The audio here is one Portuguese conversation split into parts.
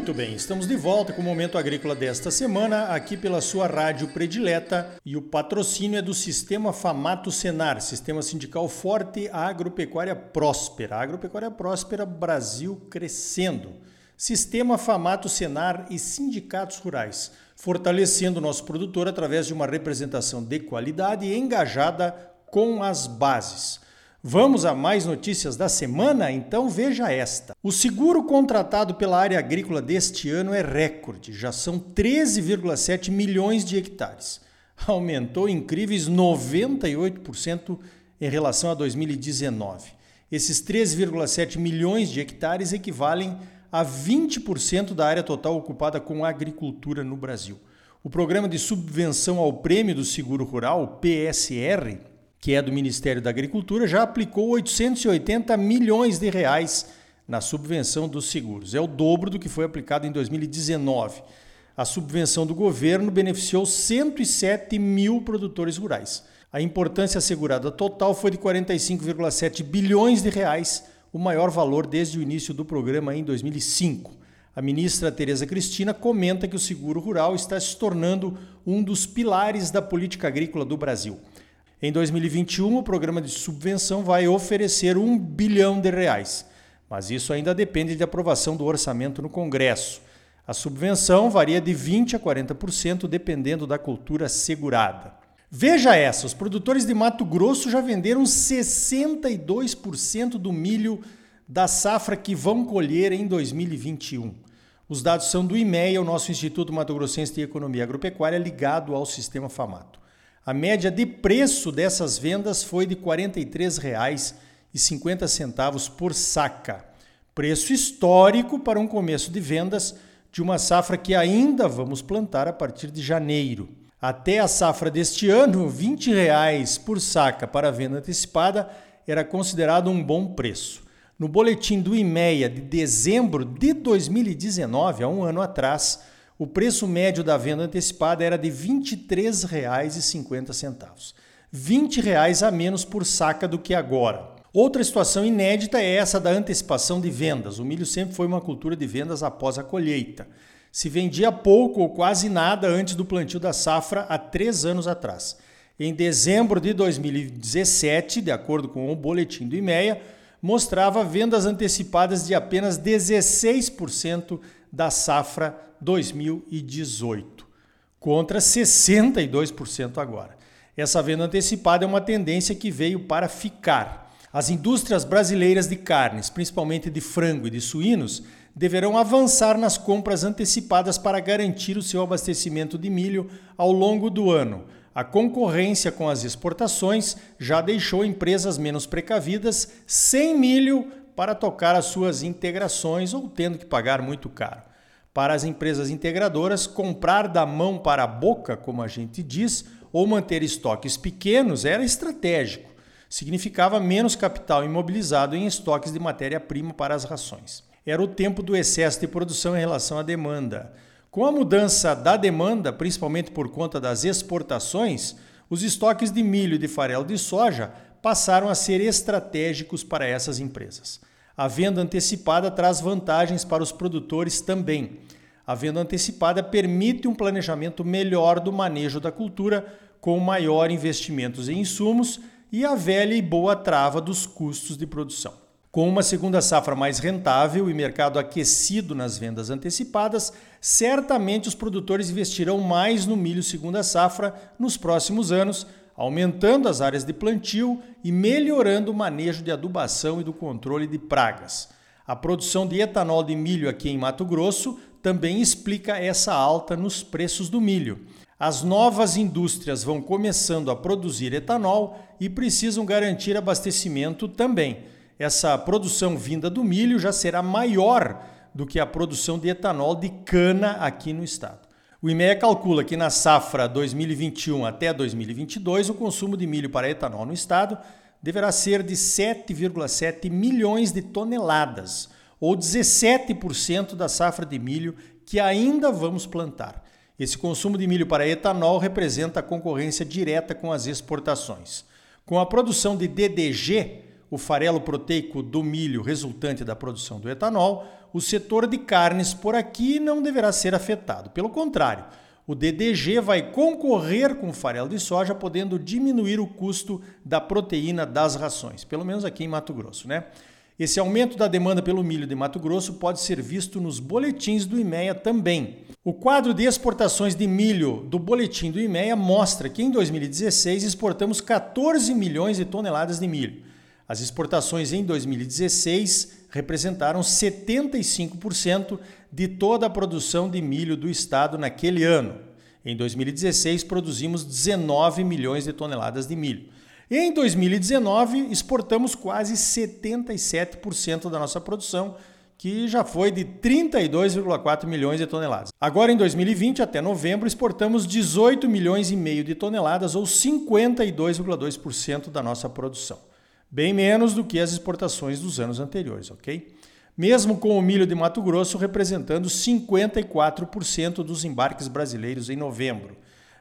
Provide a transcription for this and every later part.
Muito bem, estamos de volta com o Momento Agrícola desta semana, aqui pela sua rádio predileta. E o patrocínio é do Sistema Famato Senar, Sistema Sindical Forte Agropecuária Próspera. Agropecuária Próspera, Brasil crescendo. Sistema Famato Senar e sindicatos rurais, fortalecendo o nosso produtor através de uma representação de qualidade e engajada com as bases. Vamos a mais notícias da semana? Então veja esta. O seguro contratado pela área agrícola deste ano é recorde, já são 13,7 milhões de hectares. Aumentou incríveis 98% em relação a 2019. Esses 13,7 milhões de hectares equivalem a 20% da área total ocupada com agricultura no Brasil. O programa de subvenção ao prêmio do seguro rural, PSR, que é do Ministério da Agricultura, já aplicou 880 milhões de reais na subvenção dos seguros. É o dobro do que foi aplicado em 2019. A subvenção do governo beneficiou 107 mil produtores rurais. A importância assegurada total foi de 45,7 bilhões de reais, o maior valor desde o início do programa em 2005. A ministra Tereza Cristina comenta que o seguro rural está se tornando um dos pilares da política agrícola do Brasil. Em 2021, o programa de subvenção vai oferecer um bilhão de reais, mas isso ainda depende de aprovação do orçamento no Congresso. A subvenção varia de 20% a 40%, dependendo da cultura segurada. Veja essa: os produtores de Mato Grosso já venderam 62% do milho da safra que vão colher em 2021. Os dados são do IMEA, o nosso Instituto Mato Grossense de Economia Agropecuária, ligado ao sistema FAMATO. A média de preço dessas vendas foi de R$ 43,50 por saca. Preço histórico para um começo de vendas de uma safra que ainda vamos plantar a partir de janeiro. Até a safra deste ano, 20 reais por saca para venda antecipada era considerado um bom preço. No boletim do IMEA de dezembro de 2019, há um ano atrás, o preço médio da venda antecipada era de R$ 23,50. 20 reais a menos por saca do que agora. Outra situação inédita é essa da antecipação de vendas. O milho sempre foi uma cultura de vendas após a colheita. Se vendia pouco ou quase nada antes do plantio da safra há três anos atrás. Em dezembro de 2017, de acordo com o boletim do IMEA, mostrava vendas antecipadas de apenas 16% da safra 2018, contra 62% agora. Essa venda antecipada é uma tendência que veio para ficar. As indústrias brasileiras de carnes, principalmente de frango e de suínos, deverão avançar nas compras antecipadas para garantir o seu abastecimento de milho ao longo do ano. A concorrência com as exportações já deixou empresas menos precavidas sem milho para tocar as suas integrações ou tendo que pagar muito caro. Para as empresas integradoras, comprar da mão para a boca, como a gente diz, ou manter estoques pequenos era estratégico. Significava menos capital imobilizado em estoques de matéria-prima para as rações. Era o tempo do excesso de produção em relação à demanda. Com a mudança da demanda, principalmente por conta das exportações, os estoques de milho e de farelo de soja passaram a ser estratégicos para essas empresas. A venda antecipada traz vantagens para os produtores também. A venda antecipada permite um planejamento melhor do manejo da cultura, com maior investimentos em insumos e a velha e boa trava dos custos de produção. Com uma segunda safra mais rentável e mercado aquecido nas vendas antecipadas, certamente os produtores investirão mais no milho segunda safra nos próximos anos aumentando as áreas de plantio e melhorando o manejo de adubação e do controle de pragas. A produção de etanol de milho aqui em Mato Grosso também explica essa alta nos preços do milho. As novas indústrias vão começando a produzir etanol e precisam garantir abastecimento também. Essa produção vinda do milho já será maior do que a produção de etanol de cana aqui no estado. O IMEA calcula que na safra 2021 até 2022 o consumo de milho para etanol no estado deverá ser de 7,7 milhões de toneladas, ou 17% da safra de milho que ainda vamos plantar. Esse consumo de milho para etanol representa a concorrência direta com as exportações. Com a produção de DDG, o farelo proteico do milho resultante da produção do etanol, o setor de carnes por aqui não deverá ser afetado. Pelo contrário, o DDG vai concorrer com o farelo de soja, podendo diminuir o custo da proteína das rações, pelo menos aqui em Mato Grosso, né? Esse aumento da demanda pelo milho de Mato Grosso pode ser visto nos boletins do IMEA também. O quadro de exportações de milho do boletim do IMEA mostra que em 2016 exportamos 14 milhões de toneladas de milho. As exportações em 2016 representaram 75% de toda a produção de milho do estado naquele ano. Em 2016, produzimos 19 milhões de toneladas de milho. Em 2019, exportamos quase 77% da nossa produção, que já foi de 32,4 milhões de toneladas. Agora, em 2020, até novembro, exportamos 18 milhões e meio de toneladas, ou 52,2% da nossa produção bem menos do que as exportações dos anos anteriores, ok? Mesmo com o milho de Mato Grosso representando 54% dos embarques brasileiros em novembro.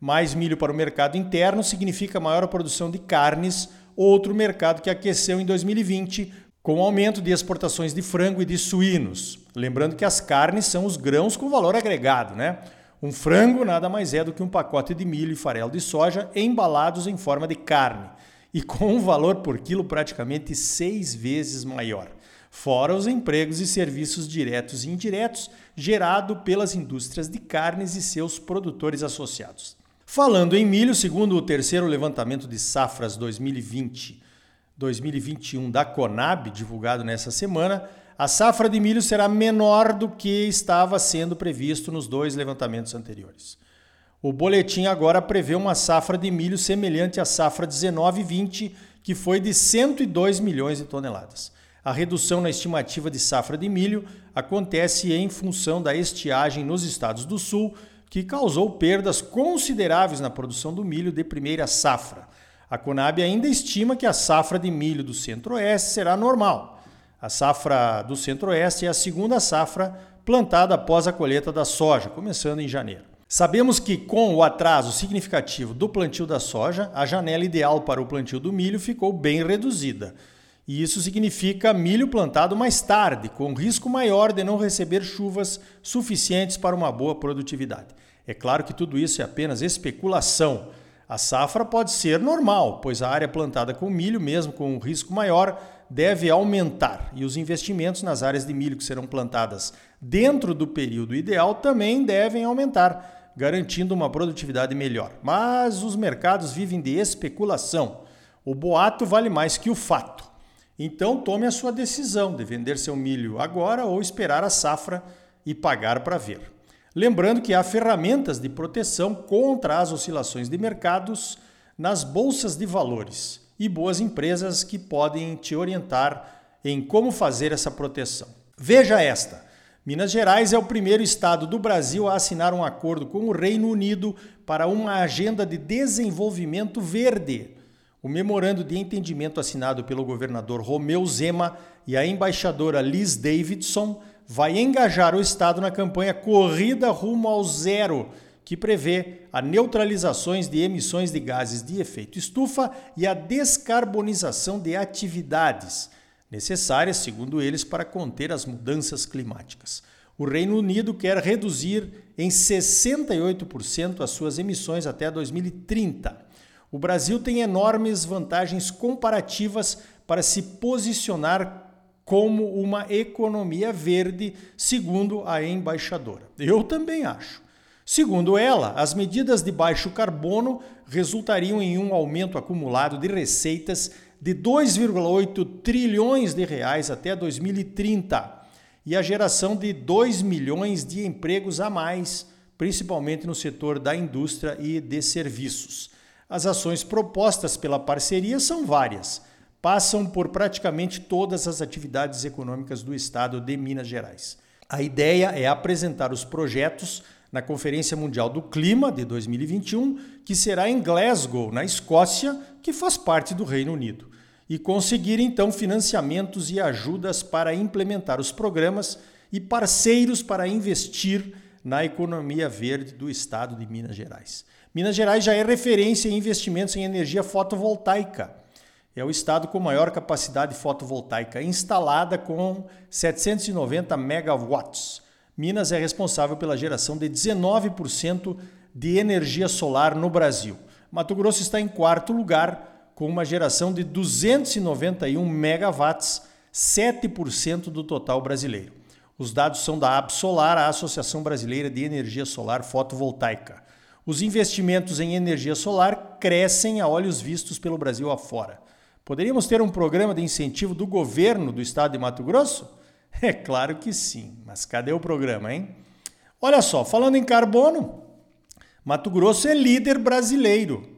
Mais milho para o mercado interno significa maior produção de carnes, outro mercado que aqueceu em 2020 com o aumento de exportações de frango e de suínos. Lembrando que as carnes são os grãos com valor agregado, né? Um frango nada mais é do que um pacote de milho e farelo de soja embalados em forma de carne e com um valor por quilo praticamente seis vezes maior, fora os empregos e serviços diretos e indiretos gerado pelas indústrias de carnes e seus produtores associados. Falando em milho, segundo o terceiro levantamento de safras 2020-2021 da Conab, divulgado nessa semana, a safra de milho será menor do que estava sendo previsto nos dois levantamentos anteriores. O boletim agora prevê uma safra de milho semelhante à safra 19-20, que foi de 102 milhões de toneladas. A redução na estimativa de safra de milho acontece em função da estiagem nos estados do Sul, que causou perdas consideráveis na produção do milho de primeira safra. A Conab ainda estima que a safra de milho do Centro-Oeste será normal. A safra do Centro-Oeste é a segunda safra plantada após a colheita da soja, começando em janeiro. Sabemos que, com o atraso significativo do plantio da soja, a janela ideal para o plantio do milho ficou bem reduzida. E isso significa milho plantado mais tarde, com risco maior de não receber chuvas suficientes para uma boa produtividade. É claro que tudo isso é apenas especulação. A safra pode ser normal, pois a área plantada com milho, mesmo com um risco maior, deve aumentar e os investimentos nas áreas de milho que serão plantadas dentro do período ideal também devem aumentar garantindo uma produtividade melhor. Mas os mercados vivem de especulação. O boato vale mais que o fato. Então tome a sua decisão de vender seu milho agora ou esperar a safra e pagar para ver. Lembrando que há ferramentas de proteção contra as oscilações de mercados nas bolsas de valores e boas empresas que podem te orientar em como fazer essa proteção. Veja esta. Minas Gerais é o primeiro estado do Brasil a assinar um acordo com o Reino Unido para uma agenda de desenvolvimento verde. O memorando de entendimento assinado pelo governador Romeu Zema e a embaixadora Liz Davidson vai engajar o estado na campanha Corrida Rumo ao Zero, que prevê a neutralizações de emissões de gases de efeito estufa e a descarbonização de atividades necessárias, segundo eles, para conter as mudanças climáticas. O Reino Unido quer reduzir em 68% as suas emissões até 2030. O Brasil tem enormes vantagens comparativas para se posicionar como uma economia verde, segundo a embaixadora. Eu também acho. Segundo ela, as medidas de baixo carbono resultariam em um aumento acumulado de receitas de 2,8 trilhões de reais até 2030 e a geração de 2 milhões de empregos a mais, principalmente no setor da indústria e de serviços. As ações propostas pela parceria são várias, passam por praticamente todas as atividades econômicas do estado de Minas Gerais. A ideia é apresentar os projetos na Conferência Mundial do Clima de 2021, que será em Glasgow, na Escócia, que faz parte do Reino Unido e conseguir então financiamentos e ajudas para implementar os programas e parceiros para investir na economia verde do estado de Minas Gerais. Minas Gerais já é referência em investimentos em energia fotovoltaica É o estado com maior capacidade fotovoltaica instalada com 790 megawatts. Minas é responsável pela geração de 19% de energia solar no Brasil. Mato Grosso está em quarto lugar com uma geração de 291 megawatts, 7% do total brasileiro. Os dados são da Absolar, a Associação Brasileira de Energia Solar Fotovoltaica. Os investimentos em energia solar crescem a olhos vistos pelo Brasil afora. Poderíamos ter um programa de incentivo do governo do estado de Mato Grosso? É claro que sim, mas cadê o programa, hein? Olha só, falando em carbono, Mato Grosso é líder brasileiro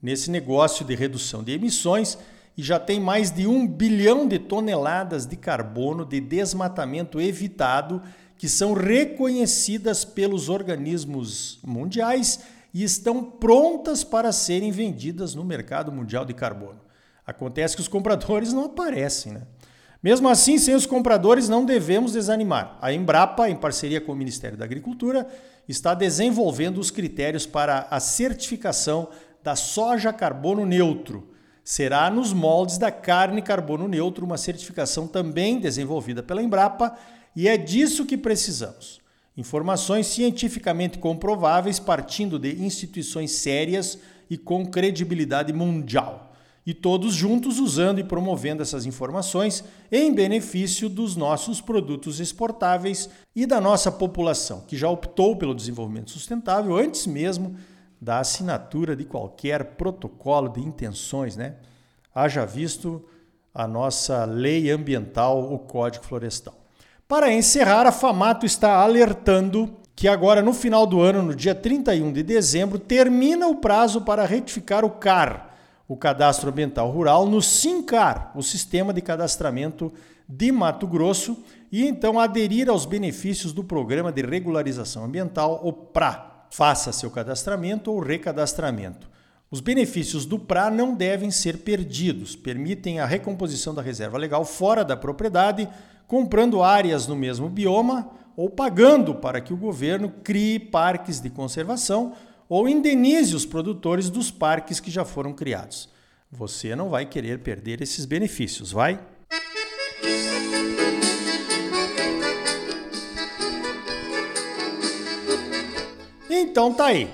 nesse negócio de redução de emissões e já tem mais de um bilhão de toneladas de carbono de desmatamento evitado que são reconhecidas pelos organismos mundiais e estão prontas para serem vendidas no mercado mundial de carbono. Acontece que os compradores não aparecem, né? Mesmo assim, sem os compradores, não devemos desanimar. A Embrapa, em parceria com o Ministério da Agricultura, está desenvolvendo os critérios para a certificação da soja carbono neutro. Será nos moldes da carne carbono neutro, uma certificação também desenvolvida pela Embrapa, e é disso que precisamos. Informações cientificamente comprováveis partindo de instituições sérias e com credibilidade mundial. E todos juntos usando e promovendo essas informações em benefício dos nossos produtos exportáveis e da nossa população, que já optou pelo desenvolvimento sustentável antes mesmo da assinatura de qualquer protocolo de intenções, né? Haja visto a nossa lei ambiental, o Código Florestal. Para encerrar, a Famato está alertando que agora no final do ano, no dia 31 de dezembro, termina o prazo para retificar o CAR, o Cadastro Ambiental Rural, no SINCAR, o Sistema de Cadastramento de Mato Grosso, e então aderir aos benefícios do Programa de Regularização Ambiental, o PRA. Faça seu cadastramento ou recadastramento. Os benefícios do PRA não devem ser perdidos, permitem a recomposição da reserva legal fora da propriedade comprando áreas no mesmo bioma ou pagando para que o governo crie parques de conservação ou indenize os produtores dos parques que já foram criados. Você não vai querer perder esses benefícios, vai? Então tá aí.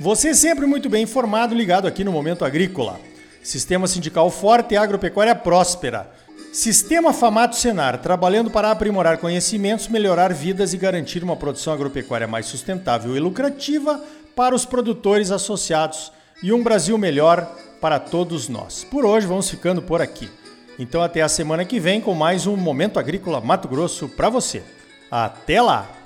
Você sempre muito bem informado, ligado aqui no Momento Agrícola. Sistema sindical forte e agropecuária próspera. Sistema Famato Senar, trabalhando para aprimorar conhecimentos, melhorar vidas e garantir uma produção agropecuária mais sustentável e lucrativa para os produtores associados e um Brasil melhor para todos nós. Por hoje vamos ficando por aqui. Então até a semana que vem com mais um Momento Agrícola Mato Grosso para você. Até lá!